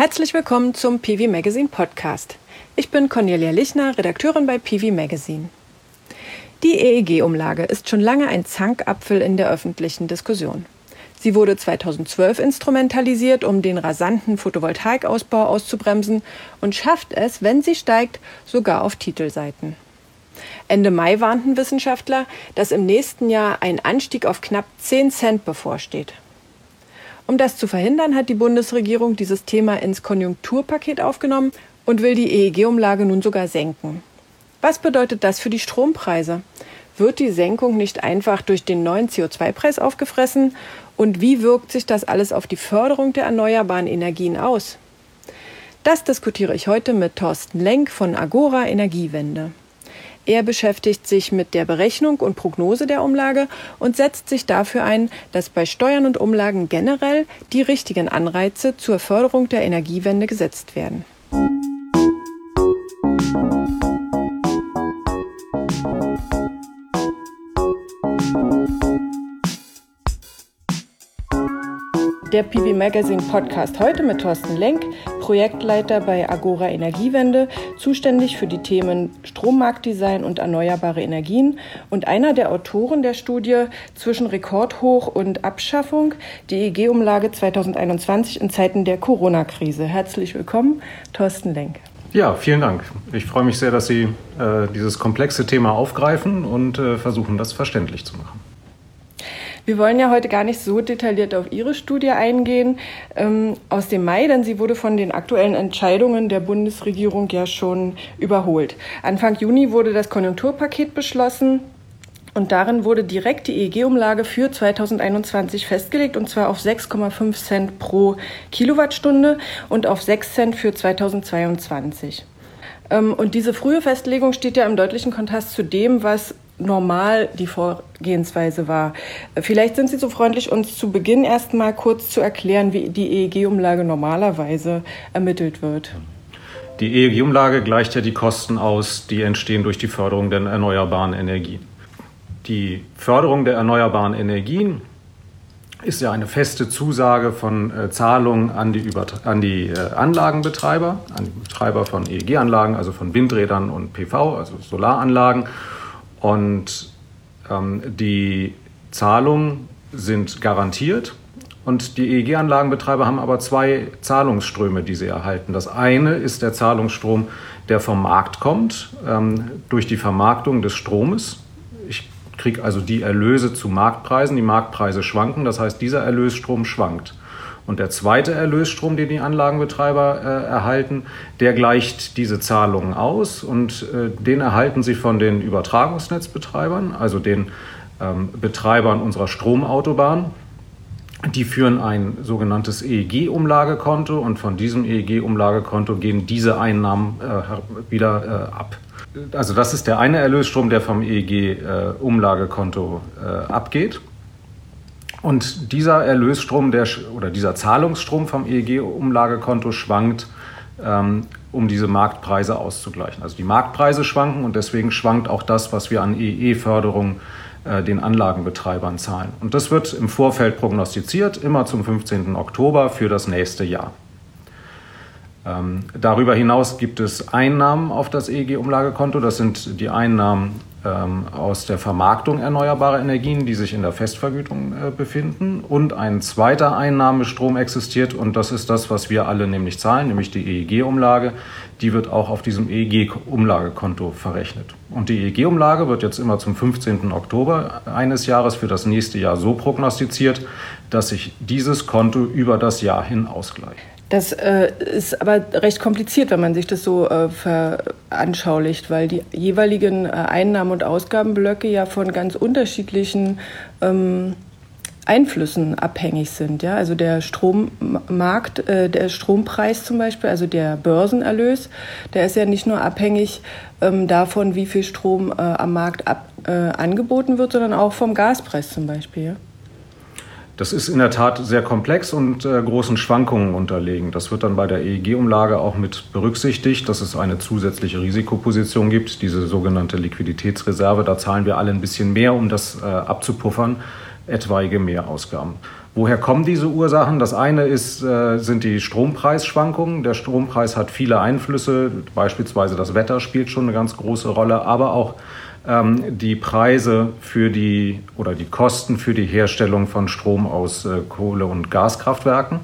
Herzlich willkommen zum PV Magazine Podcast. Ich bin Cornelia Lichner, Redakteurin bei PV Magazine. Die EEG-Umlage ist schon lange ein Zankapfel in der öffentlichen Diskussion. Sie wurde 2012 instrumentalisiert, um den rasanten Photovoltaikausbau auszubremsen und schafft es, wenn sie steigt, sogar auf Titelseiten. Ende Mai warnten Wissenschaftler, dass im nächsten Jahr ein Anstieg auf knapp 10 Cent bevorsteht. Um das zu verhindern, hat die Bundesregierung dieses Thema ins Konjunkturpaket aufgenommen und will die EEG-Umlage nun sogar senken. Was bedeutet das für die Strompreise? Wird die Senkung nicht einfach durch den neuen CO2-Preis aufgefressen? Und wie wirkt sich das alles auf die Förderung der erneuerbaren Energien aus? Das diskutiere ich heute mit Thorsten Lenk von Agora Energiewende. Er beschäftigt sich mit der Berechnung und Prognose der Umlage und setzt sich dafür ein, dass bei Steuern und Umlagen generell die richtigen Anreize zur Förderung der Energiewende gesetzt werden. Der PV Magazine Podcast heute mit Thorsten Lenk, Projektleiter bei Agora Energiewende, zuständig für die Themen Strommarktdesign und erneuerbare Energien und einer der Autoren der Studie zwischen Rekordhoch und Abschaffung, die EG-Umlage 2021 in Zeiten der Corona-Krise. Herzlich willkommen, Thorsten Lenk. Ja, vielen Dank. Ich freue mich sehr, dass Sie äh, dieses komplexe Thema aufgreifen und äh, versuchen, das verständlich zu machen. Wir wollen ja heute gar nicht so detailliert auf Ihre Studie eingehen ähm, aus dem Mai, denn sie wurde von den aktuellen Entscheidungen der Bundesregierung ja schon überholt. Anfang Juni wurde das Konjunkturpaket beschlossen. Und darin wurde direkt die EEG-Umlage für 2021 festgelegt, und zwar auf 6,5 Cent pro Kilowattstunde und auf 6 Cent für 2022. Ähm, und diese frühe Festlegung steht ja im deutlichen Kontrast zu dem, was normal die Vorgehensweise war. Vielleicht sind Sie so freundlich, uns zu Beginn erst mal kurz zu erklären, wie die EEG-Umlage normalerweise ermittelt wird. Die EEG-Umlage gleicht ja die Kosten aus, die entstehen durch die Förderung der erneuerbaren Energien. Die Förderung der erneuerbaren Energien ist ja eine feste Zusage von äh, Zahlungen an die, Übertra an die äh, Anlagenbetreiber, an die Betreiber von EEG-Anlagen, also von Windrädern und PV, also Solaranlagen und ähm, die Zahlungen sind garantiert. Und die EEG-Anlagenbetreiber haben aber zwei Zahlungsströme, die sie erhalten. Das eine ist der Zahlungsstrom, der vom Markt kommt, ähm, durch die Vermarktung des Stromes. Ich kriege also die Erlöse zu Marktpreisen. Die Marktpreise schwanken, das heißt, dieser Erlösstrom schwankt. Und der zweite Erlösstrom, den die Anlagenbetreiber äh, erhalten, der gleicht diese Zahlungen aus und äh, den erhalten sie von den Übertragungsnetzbetreibern, also den ähm, Betreibern unserer Stromautobahn. Die führen ein sogenanntes EEG-Umlagekonto und von diesem EEG-Umlagekonto gehen diese Einnahmen äh, wieder äh, ab. Also das ist der eine Erlösstrom, der vom EEG-Umlagekonto äh, abgeht. Und dieser Erlösstrom der, oder dieser Zahlungsstrom vom EEG-Umlagekonto schwankt, ähm, um diese Marktpreise auszugleichen. Also die Marktpreise schwanken und deswegen schwankt auch das, was wir an EE-Förderung äh, den Anlagenbetreibern zahlen. Und das wird im Vorfeld prognostiziert, immer zum 15. Oktober für das nächste Jahr. Ähm, darüber hinaus gibt es Einnahmen auf das EEG-Umlagekonto. Das sind die Einnahmen aus der Vermarktung erneuerbarer Energien, die sich in der Festvergütung äh, befinden. Und ein zweiter Einnahmestrom existiert und das ist das, was wir alle nämlich zahlen, nämlich die EEG-Umlage. Die wird auch auf diesem EEG-Umlagekonto verrechnet. Und die EEG-Umlage wird jetzt immer zum 15. Oktober eines Jahres für das nächste Jahr so prognostiziert, dass sich dieses Konto über das Jahr hin ausgleicht. Das äh, ist aber recht kompliziert, wenn man sich das so äh, veranschaulicht, weil die jeweiligen äh, Einnahmen- und Ausgabenblöcke ja von ganz unterschiedlichen ähm, Einflüssen abhängig sind. Ja? Also der Strommarkt, äh, der Strompreis zum Beispiel, also der Börsenerlös, der ist ja nicht nur abhängig ähm, davon, wie viel Strom äh, am Markt ab, äh, angeboten wird, sondern auch vom Gaspreis zum Beispiel. Ja? Das ist in der Tat sehr komplex und äh, großen Schwankungen unterlegen. Das wird dann bei der EEG-Umlage auch mit berücksichtigt, dass es eine zusätzliche Risikoposition gibt, diese sogenannte Liquiditätsreserve. Da zahlen wir alle ein bisschen mehr, um das äh, abzupuffern. etwaige Mehrausgaben. Woher kommen diese Ursachen? Das eine ist, äh, sind die Strompreisschwankungen. Der Strompreis hat viele Einflüsse, beispielsweise das Wetter spielt schon eine ganz große Rolle, aber auch die Preise für die oder die Kosten für die Herstellung von Strom aus äh, Kohle- und Gaskraftwerken.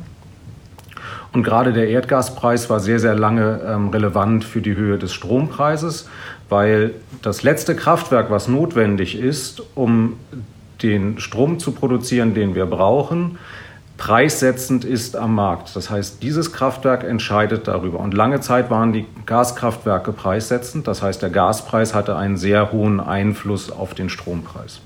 Und gerade der Erdgaspreis war sehr, sehr lange ähm, relevant für die Höhe des Strompreises, weil das letzte Kraftwerk, was notwendig ist, um den Strom zu produzieren, den wir brauchen, preissetzend ist am Markt. Das heißt, dieses Kraftwerk entscheidet darüber. Und lange Zeit waren die Gaskraftwerke preissetzend. Das heißt, der Gaspreis hatte einen sehr hohen Einfluss auf den Strompreis.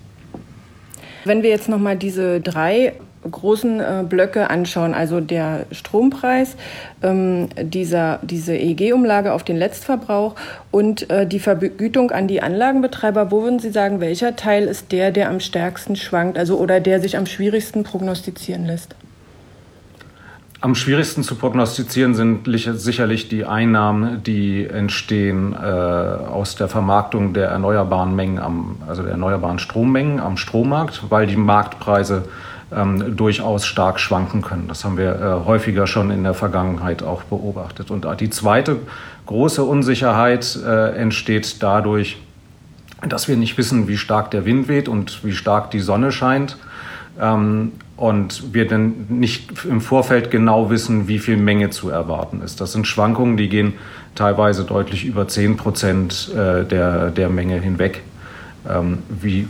Wenn wir jetzt noch mal diese drei großen äh, Blöcke anschauen, also der Strompreis, ähm, dieser, diese EEG-Umlage auf den Letztverbrauch und äh, die Vergütung an die Anlagenbetreiber, wo würden Sie sagen, welcher Teil ist der, der am stärksten schwankt, also oder der sich am schwierigsten prognostizieren lässt? Am schwierigsten zu prognostizieren sind sicherlich die Einnahmen, die entstehen äh, aus der Vermarktung der erneuerbaren Mengen, am, also der erneuerbaren Strommengen am Strommarkt, weil die Marktpreise ähm, durchaus stark schwanken können. Das haben wir äh, häufiger schon in der Vergangenheit auch beobachtet. Und die zweite große Unsicherheit äh, entsteht dadurch, dass wir nicht wissen, wie stark der Wind weht und wie stark die Sonne scheint. Ähm, und wir dann nicht im Vorfeld genau wissen, wie viel Menge zu erwarten ist. Das sind Schwankungen, die gehen teilweise deutlich über 10 Prozent äh, der, der Menge hinweg. Ähm, wie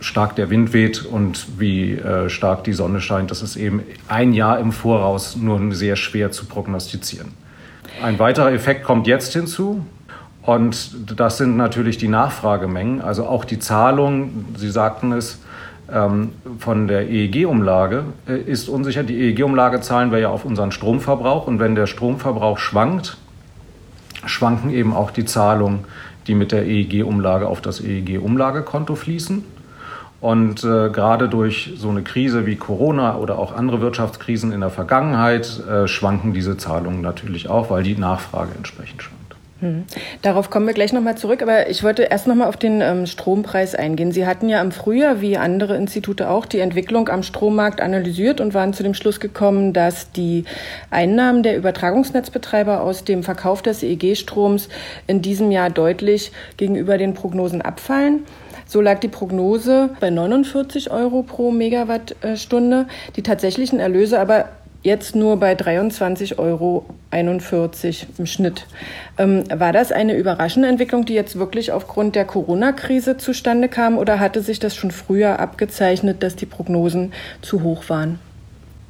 stark der Wind weht und wie äh, stark die Sonne scheint, das ist eben ein Jahr im Voraus nur sehr schwer zu prognostizieren. Ein weiterer Effekt kommt jetzt hinzu. Und das sind natürlich die Nachfragemengen, also auch die Zahlung, Sie sagten es, ähm, von der EEG-Umlage äh, ist unsicher. Die EEG-Umlage zahlen wir ja auf unseren Stromverbrauch und wenn der Stromverbrauch schwankt, schwanken eben auch die Zahlungen, die mit der EEG-Umlage auf das EEG-Umlagekonto fließen. Und äh, gerade durch so eine Krise wie Corona oder auch andere Wirtschaftskrisen in der Vergangenheit äh, schwanken diese Zahlungen natürlich auch, weil die Nachfrage entsprechend schwankt. Hm. Darauf kommen wir gleich nochmal zurück, aber ich wollte erst nochmal auf den ähm, Strompreis eingehen. Sie hatten ja im Frühjahr, wie andere Institute auch, die Entwicklung am Strommarkt analysiert und waren zu dem Schluss gekommen, dass die Einnahmen der Übertragungsnetzbetreiber aus dem Verkauf des EEG-Stroms in diesem Jahr deutlich gegenüber den Prognosen abfallen. So lag die Prognose bei 49 Euro pro Megawattstunde, die tatsächlichen Erlöse aber jetzt nur bei 23,41 Euro im Schnitt. Ähm, war das eine überraschende Entwicklung, die jetzt wirklich aufgrund der Corona-Krise zustande kam oder hatte sich das schon früher abgezeichnet, dass die Prognosen zu hoch waren?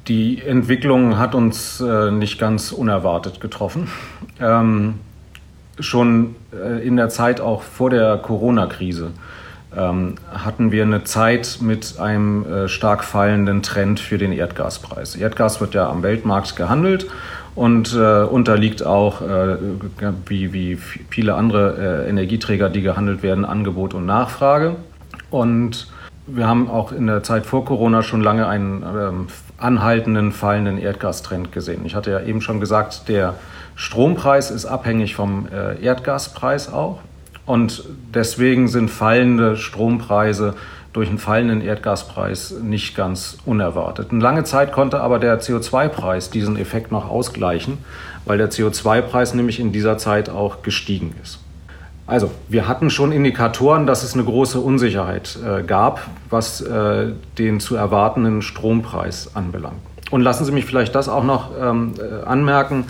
Die Entwicklung hat uns äh, nicht ganz unerwartet getroffen. Ähm, schon äh, in der Zeit auch vor der Corona-Krise hatten wir eine Zeit mit einem äh, stark fallenden Trend für den Erdgaspreis. Erdgas wird ja am Weltmarkt gehandelt und äh, unterliegt auch, äh, wie, wie viele andere äh, Energieträger, die gehandelt werden, Angebot und Nachfrage. Und wir haben auch in der Zeit vor Corona schon lange einen ähm, anhaltenden, fallenden Erdgastrend gesehen. Ich hatte ja eben schon gesagt, der Strompreis ist abhängig vom äh, Erdgaspreis auch. Und deswegen sind fallende Strompreise durch einen fallenden Erdgaspreis nicht ganz unerwartet. Eine lange Zeit konnte aber der CO2-Preis diesen Effekt noch ausgleichen, weil der CO2-Preis nämlich in dieser Zeit auch gestiegen ist. Also, wir hatten schon Indikatoren, dass es eine große Unsicherheit äh, gab, was äh, den zu erwartenden Strompreis anbelangt. Und lassen Sie mich vielleicht das auch noch ähm, äh, anmerken.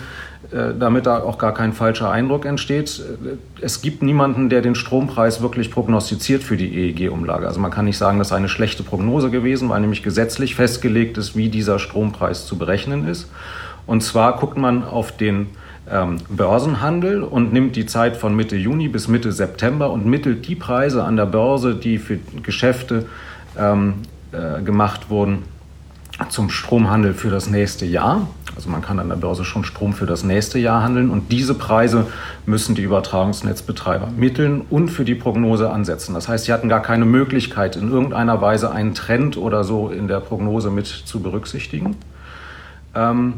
Äh, damit da auch gar kein falscher Eindruck entsteht. Es gibt niemanden, der den Strompreis wirklich prognostiziert für die EEG-Umlage. Also man kann nicht sagen, das sei eine schlechte Prognose gewesen, weil nämlich gesetzlich festgelegt ist, wie dieser Strompreis zu berechnen ist. Und zwar guckt man auf den ähm, Börsenhandel und nimmt die Zeit von Mitte Juni bis Mitte September und mittelt die Preise an der Börse, die für Geschäfte ähm, äh, gemacht wurden, zum Stromhandel für das nächste Jahr. Also man kann an der Börse schon Strom für das nächste Jahr handeln und diese Preise müssen die Übertragungsnetzbetreiber mitteln und für die Prognose ansetzen. Das heißt, sie hatten gar keine Möglichkeit, in irgendeiner Weise einen Trend oder so in der Prognose mit zu berücksichtigen. Ähm,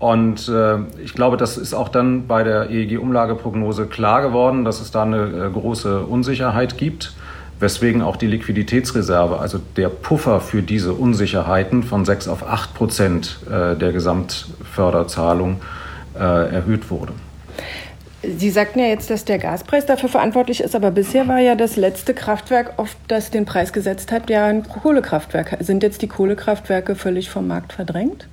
und äh, ich glaube, das ist auch dann bei der EEG-Umlageprognose klar geworden, dass es da eine äh, große Unsicherheit gibt weswegen auch die Liquiditätsreserve, also der Puffer für diese Unsicherheiten von 6 auf 8 Prozent äh, der Gesamtförderzahlung äh, erhöht wurde. Sie sagten ja jetzt, dass der Gaspreis dafür verantwortlich ist, aber bisher war ja das letzte Kraftwerk, auf das den Preis gesetzt hat, ja ein Kohlekraftwerk. Sind jetzt die Kohlekraftwerke völlig vom Markt verdrängt?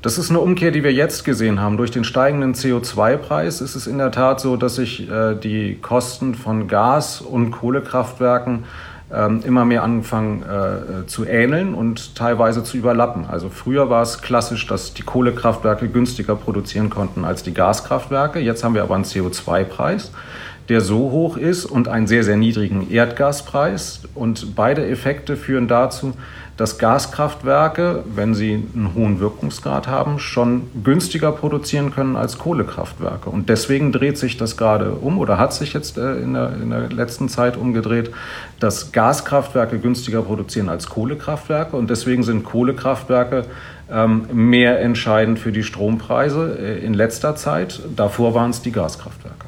Das ist eine Umkehr, die wir jetzt gesehen haben. Durch den steigenden CO2-Preis ist es in der Tat so, dass sich äh, die Kosten von Gas- und Kohlekraftwerken ähm, immer mehr anfangen äh, zu ähneln und teilweise zu überlappen. Also früher war es klassisch, dass die Kohlekraftwerke günstiger produzieren konnten als die Gaskraftwerke. Jetzt haben wir aber einen CO2-Preis der so hoch ist und einen sehr, sehr niedrigen Erdgaspreis. Und beide Effekte führen dazu, dass Gaskraftwerke, wenn sie einen hohen Wirkungsgrad haben, schon günstiger produzieren können als Kohlekraftwerke. Und deswegen dreht sich das gerade um oder hat sich jetzt äh, in der, in der letzten Zeit umgedreht, dass Gaskraftwerke günstiger produzieren als Kohlekraftwerke. Und deswegen sind Kohlekraftwerke ähm, mehr entscheidend für die Strompreise äh, in letzter Zeit. Davor waren es die Gaskraftwerke.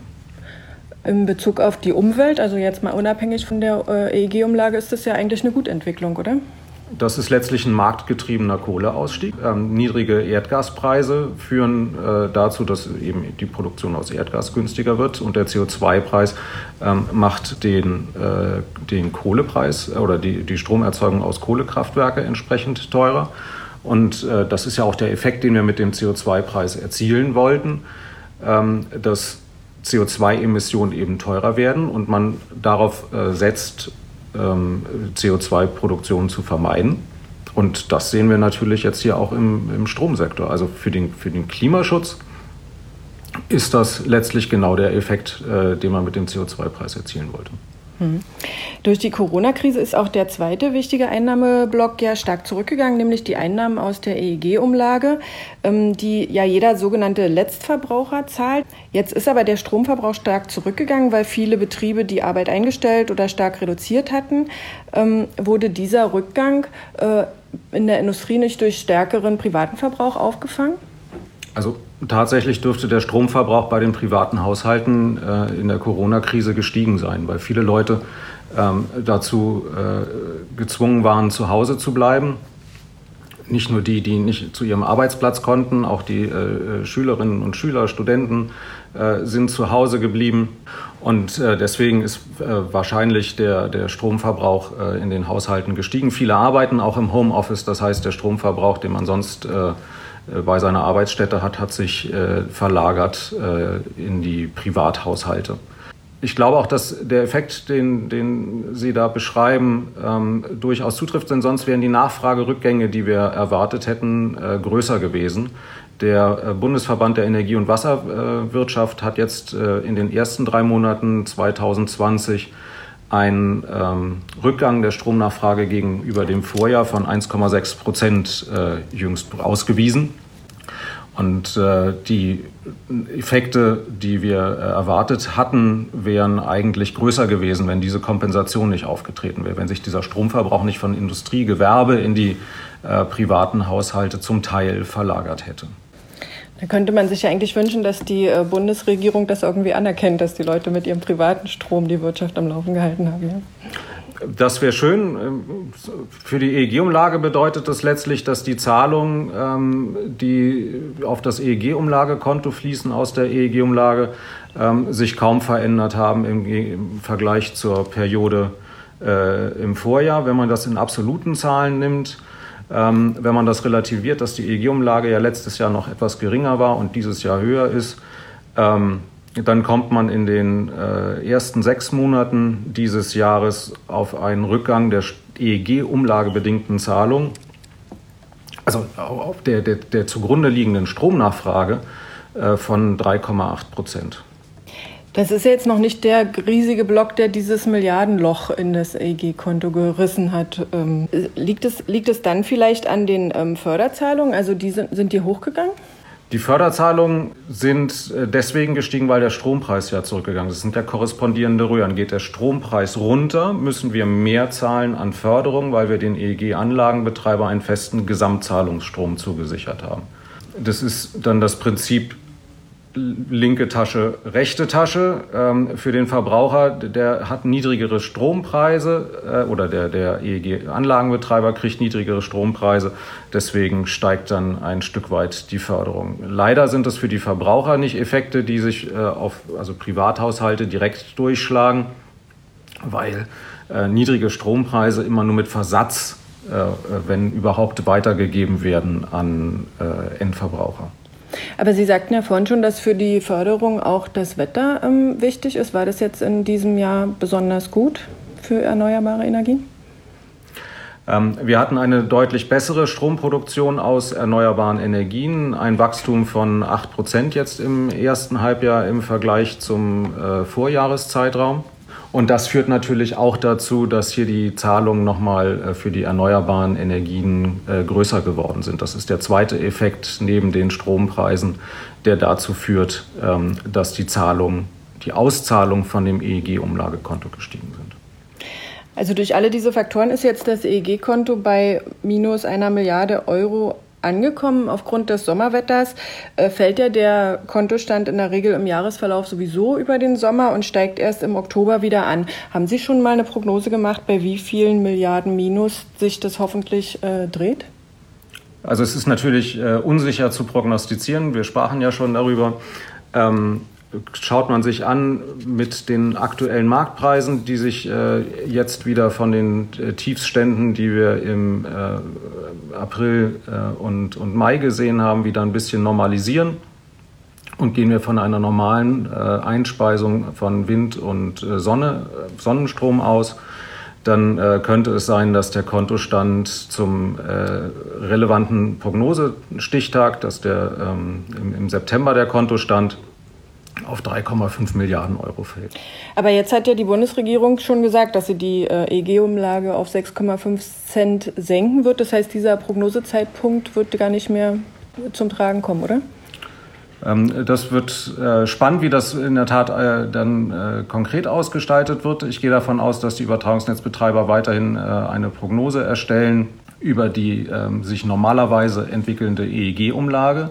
In Bezug auf die Umwelt, also jetzt mal unabhängig von der äh, EEG-Umlage, ist das ja eigentlich eine Gutentwicklung, oder? Das ist letztlich ein marktgetriebener Kohleausstieg. Ähm, niedrige Erdgaspreise führen äh, dazu, dass eben die Produktion aus Erdgas günstiger wird und der CO2-Preis ähm, macht den, äh, den Kohlepreis oder die, die Stromerzeugung aus Kohlekraftwerke entsprechend teurer. Und äh, das ist ja auch der Effekt, den wir mit dem CO2-Preis erzielen wollten, ähm, dass CO2-Emissionen eben teurer werden und man darauf äh, setzt, ähm, CO2-Produktion zu vermeiden. Und das sehen wir natürlich jetzt hier auch im, im Stromsektor. Also für den, für den Klimaschutz ist das letztlich genau der Effekt, äh, den man mit dem CO2-Preis erzielen wollte. Durch die Corona-Krise ist auch der zweite wichtige Einnahmeblock ja stark zurückgegangen, nämlich die Einnahmen aus der EEG-Umlage, ähm, die ja jeder sogenannte Letztverbraucher zahlt. Jetzt ist aber der Stromverbrauch stark zurückgegangen, weil viele Betriebe die Arbeit eingestellt oder stark reduziert hatten. Ähm, wurde dieser Rückgang äh, in der Industrie nicht durch stärkeren privaten Verbrauch aufgefangen? Also tatsächlich dürfte der Stromverbrauch bei den privaten Haushalten äh, in der Corona-Krise gestiegen sein, weil viele Leute ähm, dazu äh, gezwungen waren, zu Hause zu bleiben. Nicht nur die, die nicht zu ihrem Arbeitsplatz konnten, auch die äh, Schülerinnen und Schüler, Studenten äh, sind zu Hause geblieben. Und äh, deswegen ist äh, wahrscheinlich der, der Stromverbrauch in den Haushalten gestiegen. Viele arbeiten auch im Homeoffice, das heißt, der Stromverbrauch, den man sonst äh, bei seiner Arbeitsstätte hat, hat sich äh, verlagert äh, in die Privathaushalte. Ich glaube auch, dass der Effekt, den, den Sie da beschreiben, ähm, durchaus zutrifft, denn sonst wären die Nachfragerückgänge, die wir erwartet hätten, äh, größer gewesen. Der äh, Bundesverband der Energie- und Wasserwirtschaft hat jetzt äh, in den ersten drei Monaten 2020 ein ähm, Rückgang der Stromnachfrage gegenüber dem Vorjahr von 1,6 Prozent äh, jüngst ausgewiesen. Und äh, die Effekte, die wir äh, erwartet hatten, wären eigentlich größer gewesen, wenn diese Kompensation nicht aufgetreten wäre, wenn sich dieser Stromverbrauch nicht von Industrie, Gewerbe in die äh, privaten Haushalte zum Teil verlagert hätte. Da könnte man sich ja eigentlich wünschen, dass die äh, Bundesregierung das irgendwie anerkennt, dass die Leute mit ihrem privaten Strom die Wirtschaft am Laufen gehalten haben. Ja? Das wäre schön. Ähm, für die EEG-Umlage bedeutet das letztlich, dass die Zahlungen, ähm, die auf das EEG-Umlagekonto fließen aus der EEG-Umlage, ähm, sich kaum verändert haben im Vergleich zur Periode äh, im Vorjahr. Wenn man das in absoluten Zahlen nimmt, ähm, wenn man das relativiert, dass die EEG-Umlage ja letztes Jahr noch etwas geringer war und dieses Jahr höher ist, ähm, dann kommt man in den äh, ersten sechs Monaten dieses Jahres auf einen Rückgang der EEG-umlagebedingten Zahlung, also auf der, der, der zugrunde liegenden Stromnachfrage äh, von 3,8 Prozent. Das ist jetzt noch nicht der riesige Block, der dieses Milliardenloch in das EG-Konto gerissen hat. Ähm, liegt, es, liegt es dann vielleicht an den ähm, Förderzahlungen? Also die sind, sind die hochgegangen? Die Förderzahlungen sind äh, deswegen gestiegen, weil der Strompreis ja zurückgegangen ist. Das sind ja korrespondierende Röhren. Geht der Strompreis runter, müssen wir mehr zahlen an Förderung, weil wir den EEG-Anlagenbetreiber einen festen Gesamtzahlungsstrom zugesichert haben. Das ist dann das Prinzip linke Tasche, rechte Tasche. Ähm, für den Verbraucher, der hat niedrigere Strompreise äh, oder der, der EEG-Anlagenbetreiber kriegt niedrigere Strompreise. Deswegen steigt dann ein Stück weit die Förderung. Leider sind es für die Verbraucher nicht Effekte, die sich äh, auf also Privathaushalte direkt durchschlagen, weil äh, niedrige Strompreise immer nur mit Versatz, äh, wenn überhaupt, weitergegeben werden an äh, Endverbraucher. Aber Sie sagten ja vorhin schon, dass für die Förderung auch das Wetter ähm, wichtig ist. War das jetzt in diesem Jahr besonders gut für erneuerbare Energien? Ähm, wir hatten eine deutlich bessere Stromproduktion aus erneuerbaren Energien, ein Wachstum von 8 Prozent jetzt im ersten Halbjahr im Vergleich zum äh, Vorjahreszeitraum. Und das führt natürlich auch dazu, dass hier die Zahlungen nochmal äh, für die erneuerbaren Energien äh, größer geworden sind. Das ist der zweite Effekt neben den Strompreisen, der dazu führt, ähm, dass die Zahlungen, die Auszahlungen von dem EEG-Umlagekonto gestiegen sind. Also durch alle diese Faktoren ist jetzt das EEG-Konto bei minus einer Milliarde Euro angekommen. Aufgrund des Sommerwetters äh, fällt ja der Kontostand in der Regel im Jahresverlauf sowieso über den Sommer und steigt erst im Oktober wieder an. Haben Sie schon mal eine Prognose gemacht, bei wie vielen Milliarden Minus sich das hoffentlich äh, dreht? Also es ist natürlich äh, unsicher zu prognostizieren. Wir sprachen ja schon darüber. Ähm, schaut man sich an mit den aktuellen Marktpreisen, die sich äh, jetzt wieder von den äh, Tiefsständen, die wir im äh, April äh, und, und Mai gesehen haben, wieder ein bisschen normalisieren. Und gehen wir von einer normalen äh, Einspeisung von Wind und äh, Sonne, Sonnenstrom aus, dann könnte es sein, dass der Kontostand zum relevanten Prognosestichtag, dass der ähm, im, im September der Kontostand auf 3,5 Milliarden Euro fällt. Aber jetzt hat ja die Bundesregierung schon gesagt, dass sie die äh, EG-Umlage auf 6,5 Cent senken wird. Das heißt, dieser Prognosezeitpunkt wird gar nicht mehr zum Tragen kommen, oder? Ähm, das wird äh, spannend, wie das in der Tat äh, dann konkret ausgestaltet wird. Ich gehe davon aus, dass die Übertragungsnetzbetreiber weiterhin eine Prognose erstellen über die ähm, sich normalerweise entwickelnde EEG-Umlage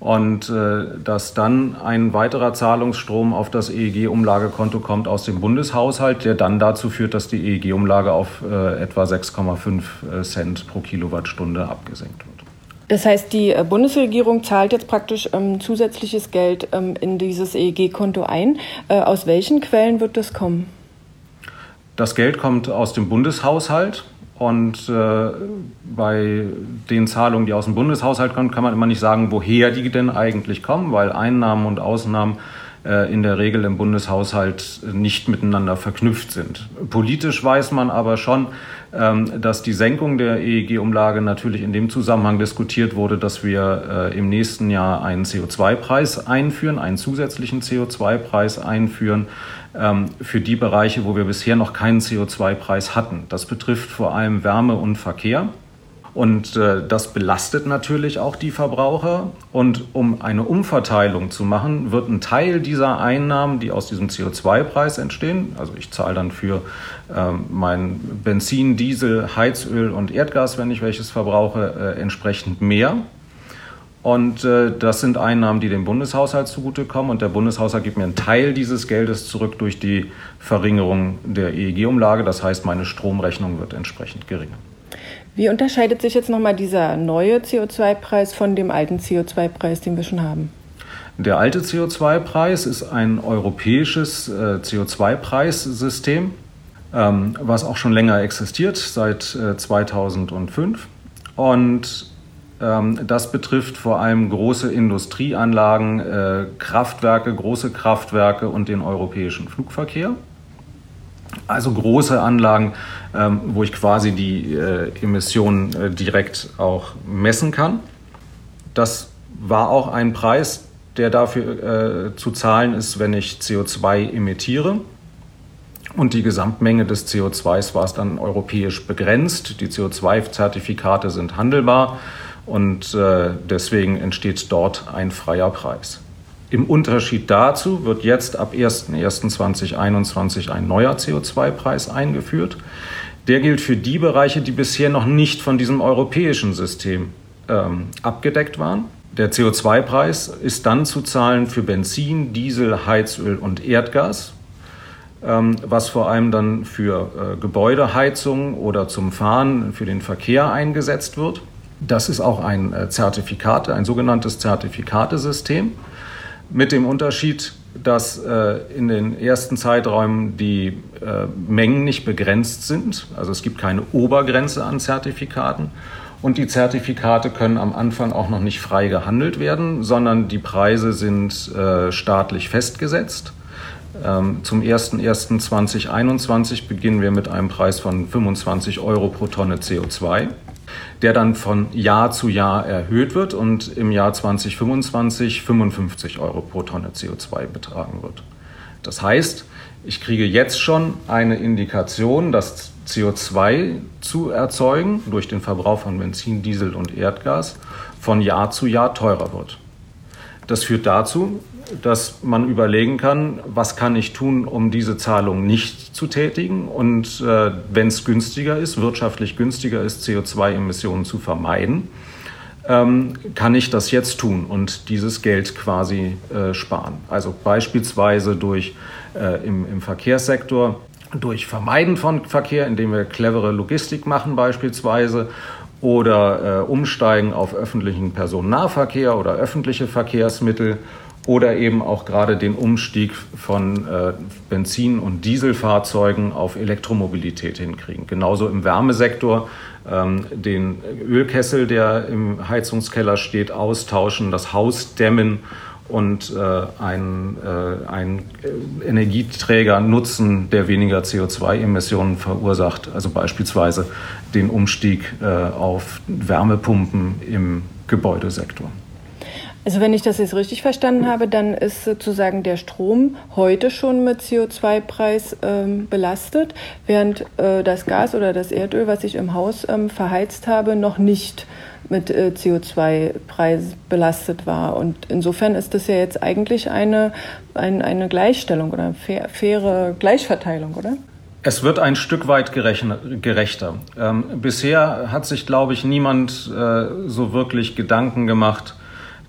und äh, dass dann ein weiterer Zahlungsstrom auf das EEG-Umlagekonto kommt aus dem Bundeshaushalt, der dann dazu führt, dass die EEG-Umlage auf äh, etwa 6,5 äh, Cent pro Kilowattstunde abgesenkt wird. Das heißt, die äh, Bundesregierung zahlt jetzt praktisch ähm, zusätzliches Geld ähm, in dieses EEG-Konto ein. Äh, aus welchen Quellen wird das kommen? Das Geld kommt aus dem Bundeshaushalt. Und äh, bei den Zahlungen, die aus dem Bundeshaushalt kommen, kann man immer nicht sagen, woher die denn eigentlich kommen, weil Einnahmen und Ausnahmen in der Regel im Bundeshaushalt nicht miteinander verknüpft sind. Politisch weiß man aber schon, ähm, dass die Senkung der EEG-Umlage natürlich in dem Zusammenhang diskutiert wurde, dass wir äh, im nächsten Jahr einen CO2-Preis einführen, einen zusätzlichen CO2-Preis einführen ähm, für die Bereiche, wo wir bisher noch keinen CO2-Preis hatten. Das betrifft vor allem Wärme und Verkehr. Und äh, das belastet natürlich auch die Verbraucher. Und um eine Umverteilung zu machen, wird ein Teil dieser Einnahmen, die aus diesem CO2-Preis entstehen, also ich zahle dann für ähm, mein Benzin, Diesel, Heizöl und Erdgas, wenn ich welches verbrauche, äh, entsprechend mehr. Und äh, das sind Einnahmen, die dem Bundeshaushalt zugutekommen. Und der Bundeshaushalt gibt mir einen Teil dieses Geldes zurück durch die Verringerung der EEG-Umlage. Das heißt, meine Stromrechnung wird entsprechend geringer. Wie unterscheidet sich jetzt nochmal dieser neue CO2-Preis von dem alten CO2-Preis, den wir schon haben? Der alte CO2-Preis ist ein europäisches äh, CO2-Preissystem, ähm, was auch schon länger existiert, seit äh, 2005. Und ähm, das betrifft vor allem große Industrieanlagen, äh, Kraftwerke, große Kraftwerke und den europäischen Flugverkehr. Also große Anlagen, ähm, wo ich quasi die äh, Emissionen äh, direkt auch messen kann. Das war auch ein Preis, der dafür äh, zu zahlen ist, wenn ich CO2 emittiere. Und die Gesamtmenge des CO2s war es dann europäisch begrenzt. Die CO2-Zertifikate sind handelbar und äh, deswegen entsteht dort ein freier Preis. Im Unterschied dazu wird jetzt ab 01.01.2021 ein neuer CO2-Preis eingeführt. Der gilt für die Bereiche, die bisher noch nicht von diesem europäischen System ähm, abgedeckt waren. Der CO2-Preis ist dann zu zahlen für Benzin, Diesel, Heizöl und Erdgas, ähm, was vor allem dann für äh, Gebäudeheizung oder zum Fahren für den Verkehr eingesetzt wird. Das ist auch ein äh, Zertifikat, ein sogenanntes Zertifikatesystem, mit dem Unterschied, dass äh, in den ersten Zeiträumen die Mengen nicht begrenzt sind. Also es gibt keine Obergrenze an Zertifikaten. Und die Zertifikate können am Anfang auch noch nicht frei gehandelt werden, sondern die Preise sind äh, staatlich festgesetzt. Ähm, zum 01.01.2021 beginnen wir mit einem Preis von 25 Euro pro Tonne CO2, der dann von Jahr zu Jahr erhöht wird und im Jahr 2025 55 Euro pro Tonne CO2 betragen wird. Das heißt, ich kriege jetzt schon eine Indikation, dass CO2 zu erzeugen durch den Verbrauch von Benzin, Diesel und Erdgas von Jahr zu Jahr teurer wird. Das führt dazu, dass man überlegen kann, was kann ich tun, um diese Zahlung nicht zu tätigen und äh, wenn es günstiger ist, wirtschaftlich günstiger ist, CO2-Emissionen zu vermeiden, ähm, kann ich das jetzt tun und dieses Geld quasi äh, sparen. Also beispielsweise durch äh, im, im Verkehrssektor durch Vermeiden von Verkehr, indem wir clevere Logistik machen beispielsweise oder äh, umsteigen auf öffentlichen Personennahverkehr oder öffentliche Verkehrsmittel oder eben auch gerade den Umstieg von äh, Benzin- und Dieselfahrzeugen auf Elektromobilität hinkriegen. Genauso im Wärmesektor ähm, den Ölkessel, der im Heizungskeller steht, austauschen, das Haus dämmen und äh, einen, äh, einen Energieträger nutzen, der weniger CO2-Emissionen verursacht, also beispielsweise den Umstieg äh, auf Wärmepumpen im Gebäudesektor. Also wenn ich das jetzt richtig verstanden habe, dann ist sozusagen der Strom heute schon mit CO2-Preis ähm, belastet, während äh, das Gas oder das Erdöl, was ich im Haus ähm, verheizt habe, noch nicht mit äh, CO2-Preis belastet war. Und insofern ist das ja jetzt eigentlich eine, ein, eine Gleichstellung oder fair, faire Gleichverteilung, oder? Es wird ein Stück weit gerechter. Ähm, bisher hat sich, glaube ich, niemand äh, so wirklich Gedanken gemacht,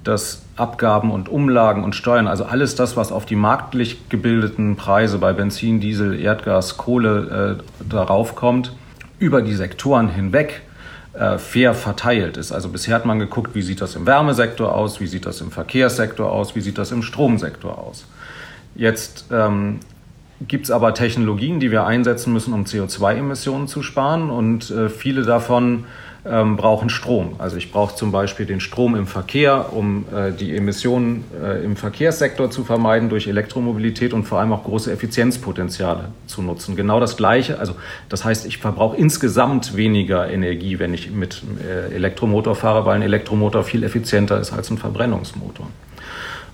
dass Abgaben und Umlagen und Steuern, also alles das, was auf die marktlich gebildeten Preise bei Benzin, Diesel, Erdgas, Kohle äh, darauf kommt, über die Sektoren hinweg äh, fair verteilt ist. Also bisher hat man geguckt, wie sieht das im Wärmesektor aus, wie sieht das im Verkehrssektor aus, wie sieht das im Stromsektor aus. Jetzt ähm, gibt es aber Technologien, die wir einsetzen müssen, um CO2-Emissionen zu sparen und äh, viele davon ähm, brauchen Strom. Also ich brauche zum Beispiel den Strom im Verkehr, um äh, die Emissionen äh, im Verkehrssektor zu vermeiden durch Elektromobilität und vor allem auch große Effizienzpotenziale zu nutzen. Genau das Gleiche. Also das heißt, ich verbrauche insgesamt weniger Energie, wenn ich mit äh, Elektromotor fahre, weil ein Elektromotor viel effizienter ist als ein Verbrennungsmotor.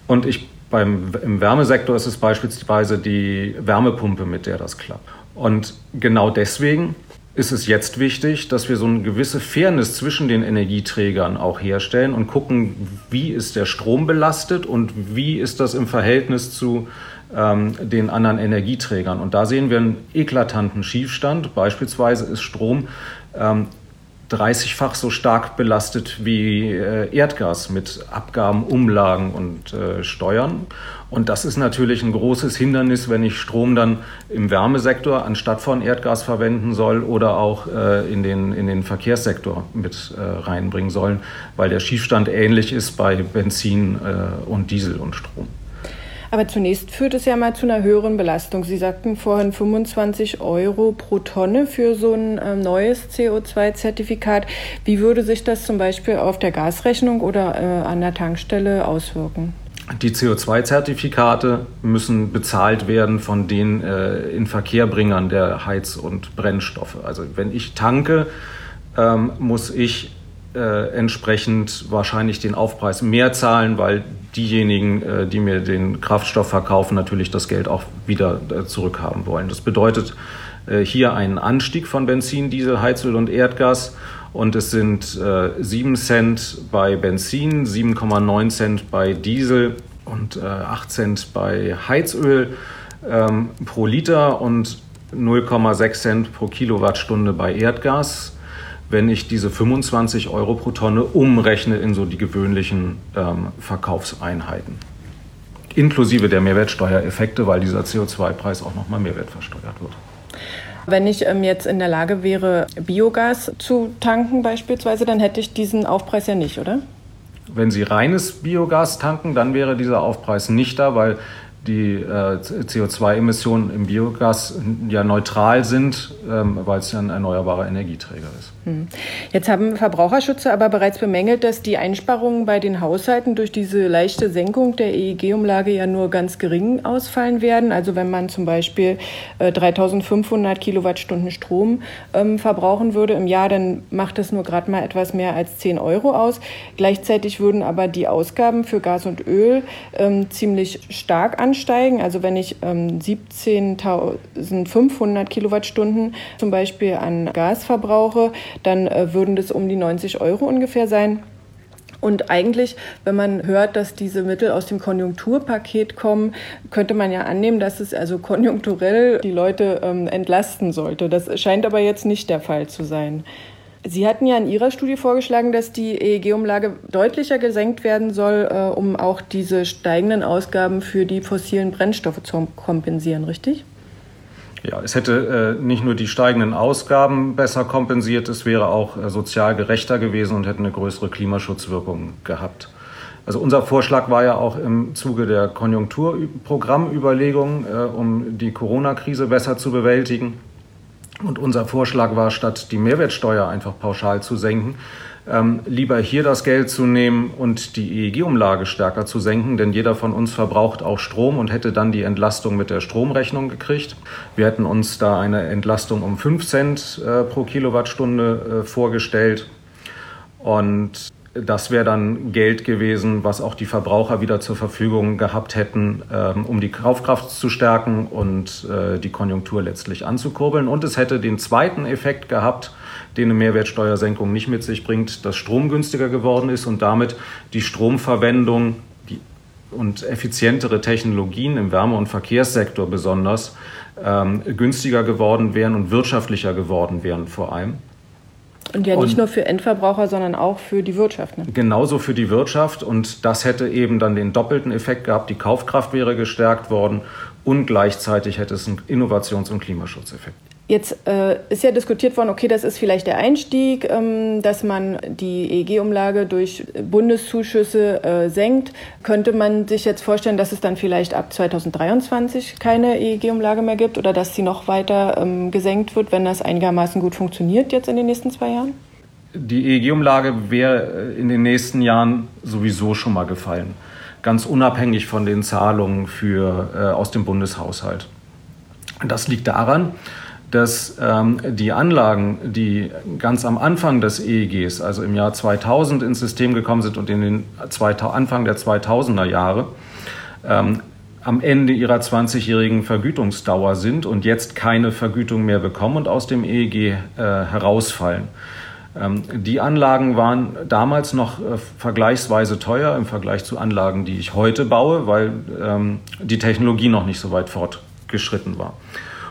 Und ich beim, Im Wärmesektor ist es beispielsweise die Wärmepumpe, mit der das klappt. Und genau deswegen ist es jetzt wichtig, dass wir so eine gewisse Fairness zwischen den Energieträgern auch herstellen und gucken, wie ist der Strom belastet und wie ist das im Verhältnis zu ähm, den anderen Energieträgern. Und da sehen wir einen eklatanten Schiefstand. Beispielsweise ist Strom ähm, 30-fach so stark belastet wie äh, Erdgas mit Abgaben, Umlagen und äh, Steuern. Und das ist natürlich ein großes Hindernis, wenn ich Strom dann im Wärmesektor anstatt von Erdgas verwenden soll oder auch äh, in, den, in den Verkehrssektor mit äh, reinbringen sollen, weil der Schiefstand ähnlich ist bei Benzin äh, und Diesel und Strom. Aber zunächst führt es ja mal zu einer höheren Belastung. Sie sagten vorhin 25 Euro pro Tonne für so ein äh, neues CO2-Zertifikat. Wie würde sich das zum Beispiel auf der Gasrechnung oder äh, an der Tankstelle auswirken? Die CO2-Zertifikate müssen bezahlt werden von den äh, Inverkehrbringern der Heiz- und Brennstoffe. Also wenn ich tanke, ähm, muss ich äh, entsprechend wahrscheinlich den Aufpreis mehr zahlen, weil diejenigen, äh, die mir den Kraftstoff verkaufen, natürlich das Geld auch wieder äh, zurückhaben wollen. Das bedeutet äh, hier einen Anstieg von Benzin, Diesel, Heizöl und Erdgas und es sind äh, 7 Cent bei Benzin, 7,9 Cent bei Diesel und äh, 8 Cent bei Heizöl ähm, pro Liter und 0,6 Cent pro Kilowattstunde bei Erdgas. Wenn ich diese 25 Euro pro Tonne umrechne in so die gewöhnlichen ähm, Verkaufseinheiten. Inklusive der Mehrwertsteuereffekte, weil dieser CO2-Preis auch nochmal Mehrwert versteuert wird. Wenn ich ähm, jetzt in der Lage wäre, Biogas zu tanken beispielsweise, dann hätte ich diesen Aufpreis ja nicht, oder? Wenn Sie reines Biogas tanken, dann wäre dieser Aufpreis nicht da, weil die äh, CO2-Emissionen im Biogas ja neutral sind, ähm, weil es ja ein erneuerbarer Energieträger ist. Hm. Jetzt haben Verbraucherschützer aber bereits bemängelt, dass die Einsparungen bei den Haushalten durch diese leichte Senkung der EEG-Umlage ja nur ganz gering ausfallen werden. Also wenn man zum Beispiel äh, 3500 Kilowattstunden Strom ähm, verbrauchen würde im Jahr, dann macht das nur gerade mal etwas mehr als 10 Euro aus. Gleichzeitig würden aber die Ausgaben für Gas und Öl ähm, ziemlich stark ansteigen ansteigen. Also wenn ich ähm, 17.500 Kilowattstunden zum Beispiel an Gas verbrauche, dann äh, würden das um die 90 Euro ungefähr sein. Und eigentlich, wenn man hört, dass diese Mittel aus dem Konjunkturpaket kommen, könnte man ja annehmen, dass es also konjunkturell die Leute ähm, entlasten sollte. Das scheint aber jetzt nicht der Fall zu sein. Sie hatten ja in Ihrer Studie vorgeschlagen, dass die EEG-Umlage deutlicher gesenkt werden soll, äh, um auch diese steigenden Ausgaben für die fossilen Brennstoffe zu kompensieren, richtig? Ja, es hätte äh, nicht nur die steigenden Ausgaben besser kompensiert, es wäre auch äh, sozial gerechter gewesen und hätte eine größere Klimaschutzwirkung gehabt. Also unser Vorschlag war ja auch im Zuge der Konjunkturprogrammüberlegungen, äh, um die Corona-Krise besser zu bewältigen, und unser Vorschlag war, statt die Mehrwertsteuer einfach pauschal zu senken, ähm, lieber hier das Geld zu nehmen und die EEG-Umlage stärker zu senken, denn jeder von uns verbraucht auch Strom und hätte dann die Entlastung mit der Stromrechnung gekriegt. Wir hätten uns da eine Entlastung um 5 Cent äh, pro Kilowattstunde äh, vorgestellt. Und das wäre dann Geld gewesen, was auch die Verbraucher wieder zur Verfügung gehabt hätten, ähm, um die Kaufkraft zu stärken und äh, die Konjunktur letztlich anzukurbeln. Und es hätte den zweiten Effekt gehabt, den eine Mehrwertsteuersenkung nicht mit sich bringt, dass Strom günstiger geworden ist und damit die Stromverwendung und effizientere Technologien im Wärme- und Verkehrssektor besonders ähm, günstiger geworden wären und wirtschaftlicher geworden wären vor allem. Und ja nicht und nur für Endverbraucher, sondern auch für die Wirtschaft. Ne? Genauso für die Wirtschaft. Und das hätte eben dann den doppelten Effekt gehabt. Die Kaufkraft wäre gestärkt worden und gleichzeitig hätte es einen Innovations- und Klimaschutzeffekt. Jetzt äh, ist ja diskutiert worden, okay, das ist vielleicht der Einstieg, ähm, dass man die EEG-Umlage durch Bundeszuschüsse äh, senkt. Könnte man sich jetzt vorstellen, dass es dann vielleicht ab 2023 keine EEG-Umlage mehr gibt oder dass sie noch weiter ähm, gesenkt wird, wenn das einigermaßen gut funktioniert jetzt in den nächsten zwei Jahren? Die EEG-Umlage wäre äh, in den nächsten Jahren sowieso schon mal gefallen, ganz unabhängig von den Zahlungen für, äh, aus dem Bundeshaushalt. Das liegt daran, dass ähm, die Anlagen, die ganz am Anfang des EEGs, also im Jahr 2000 ins System gekommen sind und in den Anfang der 2000er Jahre, ähm, am Ende ihrer 20-jährigen Vergütungsdauer sind und jetzt keine Vergütung mehr bekommen und aus dem EEG äh, herausfallen. Ähm, die Anlagen waren damals noch äh, vergleichsweise teuer im Vergleich zu Anlagen, die ich heute baue, weil ähm, die Technologie noch nicht so weit fortgeschritten war.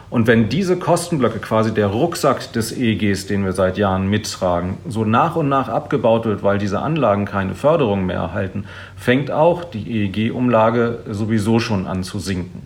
Und wenn diese Kostenblöcke, quasi der Rucksack des EEGs, den wir seit Jahren mittragen, so nach und nach abgebaut wird, weil diese Anlagen keine Förderung mehr erhalten, fängt auch die EEG-Umlage sowieso schon an zu sinken.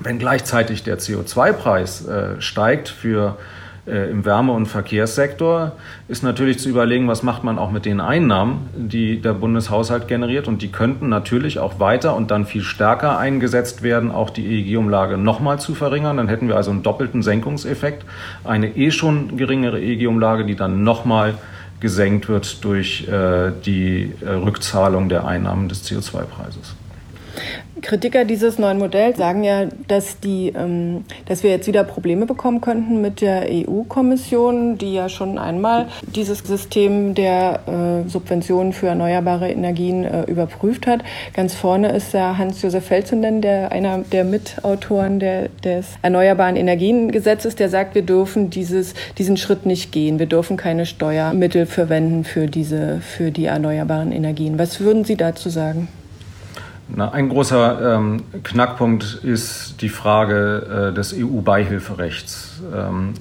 Wenn gleichzeitig der CO2-Preis äh, steigt für äh, im Wärme- und Verkehrssektor ist natürlich zu überlegen, was macht man auch mit den Einnahmen, die der Bundeshaushalt generiert. Und die könnten natürlich auch weiter und dann viel stärker eingesetzt werden, auch die EEG-Umlage nochmal zu verringern. Dann hätten wir also einen doppelten Senkungseffekt. Eine eh schon geringere EEG-Umlage, die dann nochmal gesenkt wird durch äh, die äh, Rückzahlung der Einnahmen des CO2-Preises. Kritiker dieses neuen Modells sagen ja, dass, die, ähm, dass wir jetzt wieder Probleme bekommen könnten mit der EU-Kommission, die ja schon einmal dieses System der äh, Subventionen für erneuerbare Energien äh, überprüft hat. Ganz vorne ist ja Hans-Josef Feld der einer der Mitautoren der, des Erneuerbaren Energiengesetzes, der sagt, wir dürfen dieses, diesen Schritt nicht gehen. Wir dürfen keine Steuermittel verwenden für, diese, für die erneuerbaren Energien. Was würden Sie dazu sagen? Na, ein großer ähm, Knackpunkt ist die Frage äh, des EU-Beihilferechts. Ähm,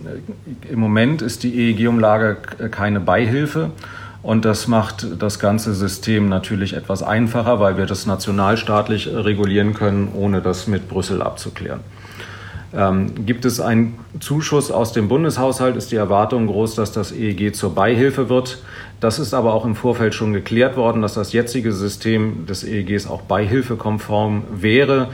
Im Moment ist die EEG-Umlage keine Beihilfe und das macht das ganze System natürlich etwas einfacher, weil wir das nationalstaatlich regulieren können, ohne das mit Brüssel abzuklären. Ähm, gibt es einen Zuschuss aus dem Bundeshaushalt, ist die Erwartung groß, dass das EEG zur Beihilfe wird. Das ist aber auch im Vorfeld schon geklärt worden, dass das jetzige System des EEGs auch beihilfekonform wäre.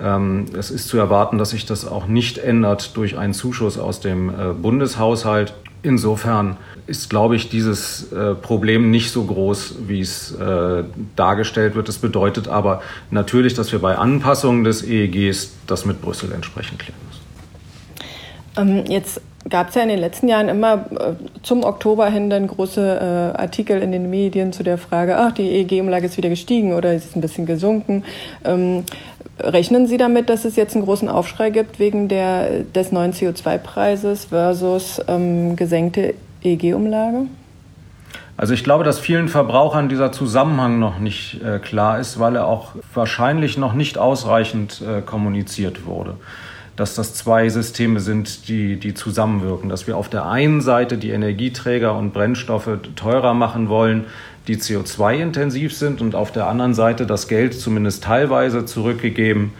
Ähm, es ist zu erwarten, dass sich das auch nicht ändert durch einen Zuschuss aus dem äh, Bundeshaushalt. Insofern ist, glaube ich, dieses äh, Problem nicht so groß, wie es äh, dargestellt wird. Das bedeutet aber natürlich, dass wir bei Anpassungen des EEGs das mit Brüssel entsprechend klären müssen. Ähm, jetzt gab es ja in den letzten Jahren immer äh, zum Oktober hin dann große äh, Artikel in den Medien zu der Frage, ach, die EEG-Umlage ist wieder gestiegen oder ist ein bisschen gesunken. Ähm, rechnen Sie damit, dass es jetzt einen großen Aufschrei gibt wegen der, des neuen CO2-Preises versus ähm, gesenkte EEG-Umlage? Also ich glaube, dass vielen Verbrauchern dieser Zusammenhang noch nicht äh, klar ist, weil er auch wahrscheinlich noch nicht ausreichend äh, kommuniziert wurde. Dass das zwei Systeme sind, die, die zusammenwirken. Dass wir auf der einen Seite die Energieträger und Brennstoffe teurer machen wollen, die CO2-intensiv sind und auf der anderen Seite das Geld zumindest teilweise zurückgegeben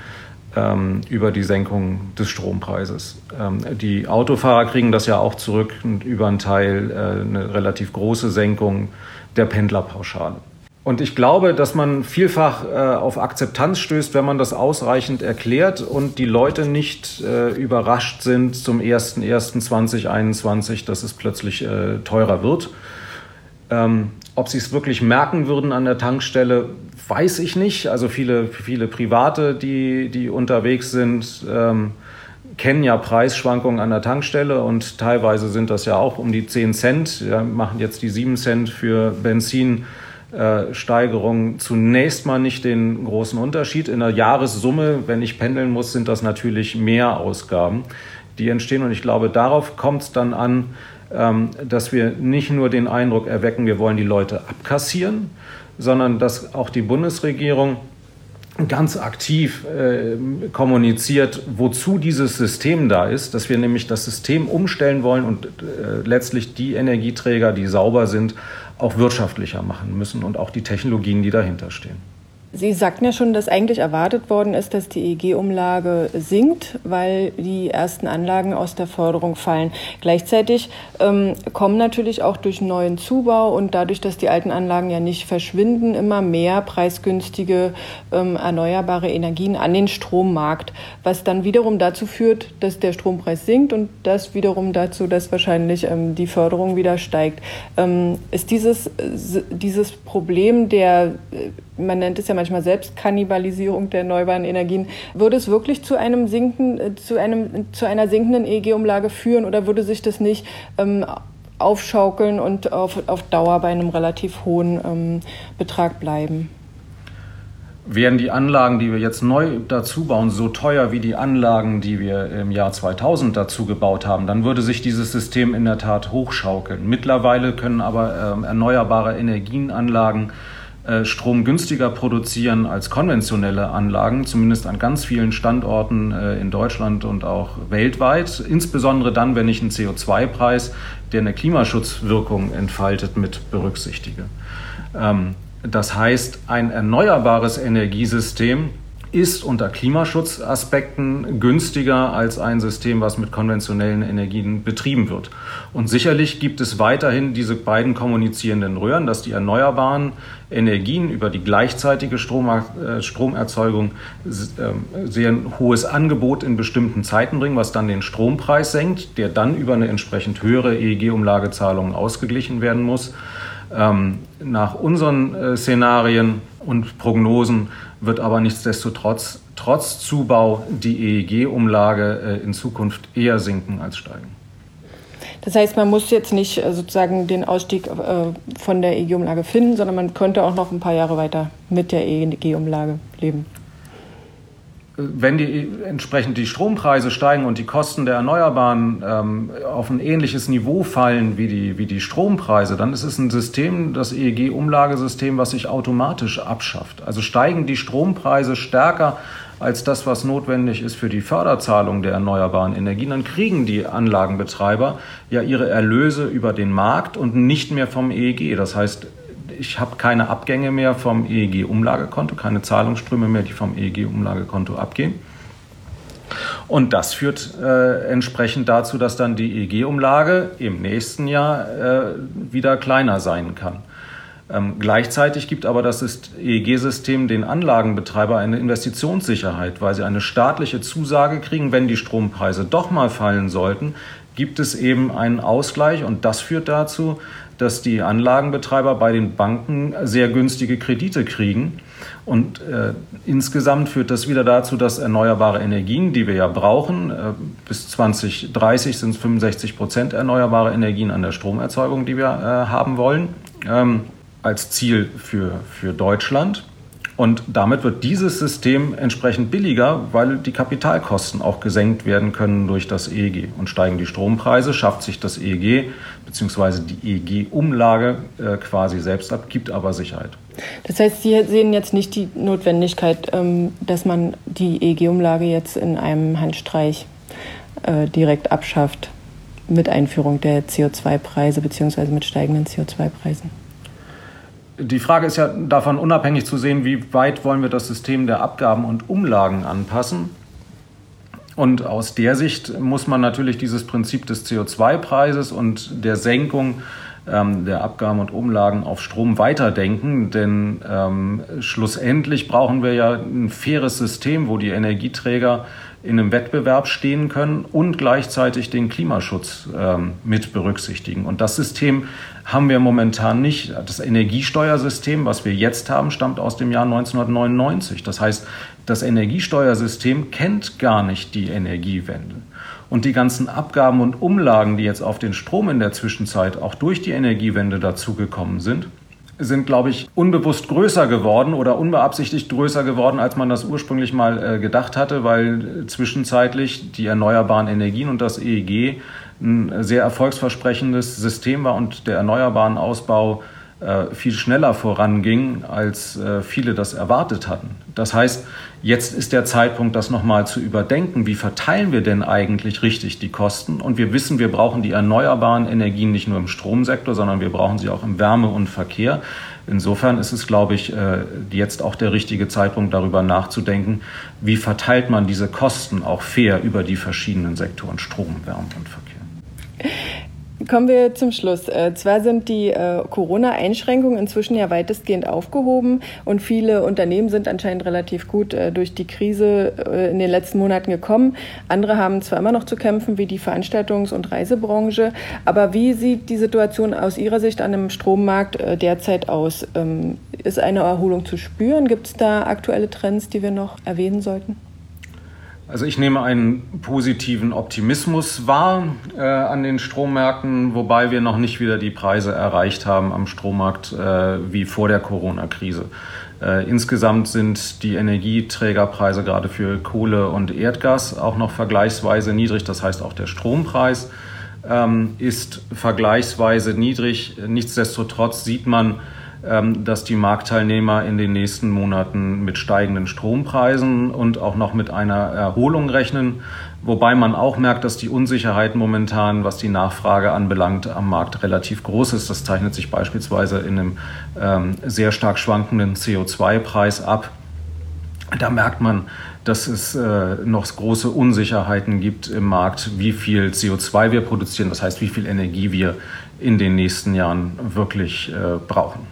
ähm, über die Senkung des Strompreises. Ähm, die Autofahrer kriegen das ja auch zurück und über einen Teil äh, eine relativ große Senkung der Pendlerpauschale. Und ich glaube, dass man vielfach äh, auf Akzeptanz stößt, wenn man das ausreichend erklärt und die Leute nicht äh, überrascht sind zum 01.01.2021, dass es plötzlich äh, teurer wird. Ähm, ob sie es wirklich merken würden an der Tankstelle, weiß ich nicht. Also viele, viele Private, die, die unterwegs sind, ähm, kennen ja Preisschwankungen an der Tankstelle und teilweise sind das ja auch um die 10 Cent. Wir machen jetzt die 7 Cent für Benzinsteigerung äh, zunächst mal nicht den großen Unterschied. In der Jahressumme, wenn ich pendeln muss, sind das natürlich mehr Ausgaben, die entstehen. Und ich glaube, darauf kommt es dann an, ähm, dass wir nicht nur den Eindruck erwecken, wir wollen die Leute abkassieren, sondern dass auch die Bundesregierung ganz aktiv äh, kommuniziert, wozu dieses System da ist, dass wir nämlich das System umstellen wollen und äh, letztlich die Energieträger, die sauber sind, auch wirtschaftlicher machen müssen und auch die Technologien, die dahinter stehen. Sie sagten ja schon, dass eigentlich erwartet worden ist, dass die EEG-Umlage sinkt, weil die ersten Anlagen aus der Förderung fallen. Gleichzeitig ähm, kommen natürlich auch durch neuen Zubau und dadurch, dass die alten Anlagen ja nicht verschwinden, immer mehr preisgünstige ähm, erneuerbare Energien an den Strommarkt, was dann wiederum dazu führt, dass der Strompreis sinkt und das wiederum dazu, dass wahrscheinlich ähm, die Förderung wieder steigt. Ähm, ist dieses, äh, dieses Problem der äh, man nennt es ja manchmal Selbstkannibalisierung der erneuerbaren Energien. Würde es wirklich zu einem Sinken, äh, zu einem, zu einer sinkenden EEG-Umlage führen oder würde sich das nicht ähm, aufschaukeln und auf, auf Dauer bei einem relativ hohen ähm, Betrag bleiben? Wären die Anlagen, die wir jetzt neu dazu bauen, so teuer wie die Anlagen, die wir im Jahr 2000 dazu gebaut haben, dann würde sich dieses System in der Tat hochschaukeln. Mittlerweile können aber ähm, erneuerbare Energienanlagen Strom günstiger produzieren als konventionelle Anlagen, zumindest an ganz vielen Standorten äh, in Deutschland und auch weltweit. Insbesondere dann, wenn ich einen CO2-Preis, der eine Klimaschutzwirkung entfaltet, mit berücksichtige. Ähm, das heißt, ein erneuerbares Energiesystem ist unter Klimaschutzaspekten günstiger als ein System, was mit konventionellen Energien betrieben wird. Und sicherlich gibt es weiterhin diese beiden kommunizierenden Röhren, dass die erneuerbaren Energien über die gleichzeitige äh, Stromerzeugung ähm, sehr hohes Angebot in bestimmten Zeiten bringen, was dann den Strompreis senkt, der dann über eine entsprechend höhere EEG-Umlagezahlung ausgeglichen werden muss. Ähm, nach unseren äh, Szenarien und Prognosen wird aber nichtsdestotrotz trotz Zubau die EEG-Umlage äh, in Zukunft eher sinken als steigen. Das heißt, man muss jetzt nicht äh, sozusagen den Ausstieg äh, von der EEG-Umlage finden, sondern man könnte auch noch ein paar Jahre weiter mit der EEG-Umlage leben. Wenn die entsprechend die Strompreise steigen und die Kosten der Erneuerbaren ähm, auf ein ähnliches Niveau fallen wie die, wie die Strompreise, dann ist es ein System, das EEG-Umlagesystem, was sich automatisch abschafft. Also steigen die Strompreise stärker als das, was notwendig ist für die Förderzahlung der erneuerbaren Energien, dann kriegen die Anlagenbetreiber ja ihre Erlöse über den Markt und nicht mehr vom EEG. Das heißt, ich habe keine Abgänge mehr vom EEG-Umlagekonto, keine Zahlungsströme mehr, die vom EEG-Umlagekonto abgehen. Und das führt äh, entsprechend dazu, dass dann die EEG-Umlage im nächsten Jahr äh, wieder kleiner sein kann. Ähm, gleichzeitig gibt aber das EEG-System den Anlagenbetreiber eine Investitionssicherheit, weil sie eine staatliche Zusage kriegen, wenn die Strompreise doch mal fallen sollten, gibt es eben einen Ausgleich und das führt dazu, dass die Anlagenbetreiber bei den Banken sehr günstige Kredite kriegen. Und äh, insgesamt führt das wieder dazu, dass erneuerbare Energien, die wir ja brauchen, äh, bis 2030 sind es 65 Prozent erneuerbare Energien an der Stromerzeugung, die wir äh, haben wollen, ähm, als Ziel für, für Deutschland. Und damit wird dieses System entsprechend billiger, weil die Kapitalkosten auch gesenkt werden können durch das EEG. Und steigen die Strompreise, schafft sich das EEG bzw. die EEG-Umlage äh, quasi selbst ab, gibt aber Sicherheit. Das heißt, Sie sehen jetzt nicht die Notwendigkeit, ähm, dass man die EEG-Umlage jetzt in einem Handstreich äh, direkt abschafft mit Einführung der CO2-Preise bzw. mit steigenden CO2-Preisen die Frage ist ja davon unabhängig zu sehen, wie weit wollen wir das System der Abgaben und Umlagen anpassen. Und aus der Sicht muss man natürlich dieses Prinzip des CO2-Preises und der Senkung ähm, der Abgaben und Umlagen auf Strom weiterdenken. Denn ähm, schlussendlich brauchen wir ja ein faires System, wo die Energieträger in einem Wettbewerb stehen können und gleichzeitig den Klimaschutz ähm, mit berücksichtigen. Und das System haben wir momentan nicht. Das Energiesteuersystem, was wir jetzt haben, stammt aus dem Jahr 1999. Das heißt, das Energiesteuersystem kennt gar nicht die Energiewende. Und die ganzen Abgaben und Umlagen, die jetzt auf den Strom in der Zwischenzeit auch durch die Energiewende dazugekommen sind, sind, glaube ich, unbewusst größer geworden oder unbeabsichtigt größer geworden, als man das ursprünglich mal äh, gedacht hatte, weil zwischenzeitlich die erneuerbaren Energien und das EEG ein sehr erfolgsversprechendes System war und der erneuerbaren Ausbau äh, viel schneller voranging, als äh, viele das erwartet hatten. Das heißt, jetzt ist der Zeitpunkt, das nochmal zu überdenken. Wie verteilen wir denn eigentlich richtig die Kosten? Und wir wissen, wir brauchen die erneuerbaren Energien nicht nur im Stromsektor, sondern wir brauchen sie auch im Wärme- und Verkehr. Insofern ist es, glaube ich, äh, jetzt auch der richtige Zeitpunkt, darüber nachzudenken, wie verteilt man diese Kosten auch fair über die verschiedenen Sektoren Strom, Wärme und Verkehr. Kommen wir zum Schluss. Äh, zwar sind die äh, Corona-Einschränkungen inzwischen ja weitestgehend aufgehoben und viele Unternehmen sind anscheinend relativ gut äh, durch die Krise in den letzten Monaten gekommen. Andere haben zwar immer noch zu kämpfen, wie die Veranstaltungs- und Reisebranche, aber wie sieht die Situation aus Ihrer Sicht an dem Strommarkt derzeit aus? Ähm, ist eine Erholung zu spüren? Gibt es da aktuelle Trends, die wir noch erwähnen sollten? Also ich nehme einen positiven Optimismus wahr äh, an den Strommärkten, wobei wir noch nicht wieder die Preise erreicht haben am Strommarkt äh, wie vor der Corona-Krise. Äh, insgesamt sind die Energieträgerpreise gerade für Kohle und Erdgas auch noch vergleichsweise niedrig. Das heißt, auch der Strompreis ähm, ist vergleichsweise niedrig. Nichtsdestotrotz sieht man, dass die Marktteilnehmer in den nächsten Monaten mit steigenden Strompreisen und auch noch mit einer Erholung rechnen. Wobei man auch merkt, dass die Unsicherheit momentan, was die Nachfrage anbelangt, am Markt relativ groß ist. Das zeichnet sich beispielsweise in einem ähm, sehr stark schwankenden CO2-Preis ab. Da merkt man, dass es äh, noch große Unsicherheiten gibt im Markt, wie viel CO2 wir produzieren, das heißt, wie viel Energie wir in den nächsten Jahren wirklich äh, brauchen.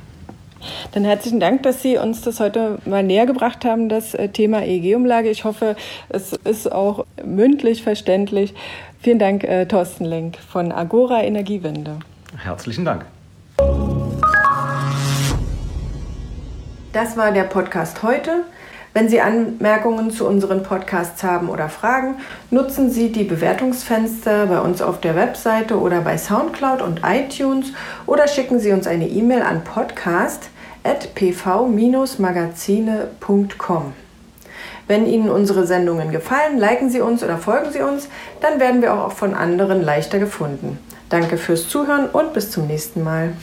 Dann herzlichen Dank, dass Sie uns das heute mal näher gebracht haben, das äh, Thema EEG-Umlage. Ich hoffe, es ist auch mündlich verständlich. Vielen Dank, äh, Thorsten Lenk von Agora Energiewende. Herzlichen Dank. Das war der Podcast heute. Wenn Sie Anmerkungen zu unseren Podcasts haben oder Fragen, nutzen Sie die Bewertungsfenster bei uns auf der Webseite oder bei SoundCloud und iTunes oder schicken Sie uns eine E-Mail an podcast.pv-magazine.com. Wenn Ihnen unsere Sendungen gefallen, liken Sie uns oder folgen Sie uns, dann werden wir auch von anderen leichter gefunden. Danke fürs Zuhören und bis zum nächsten Mal.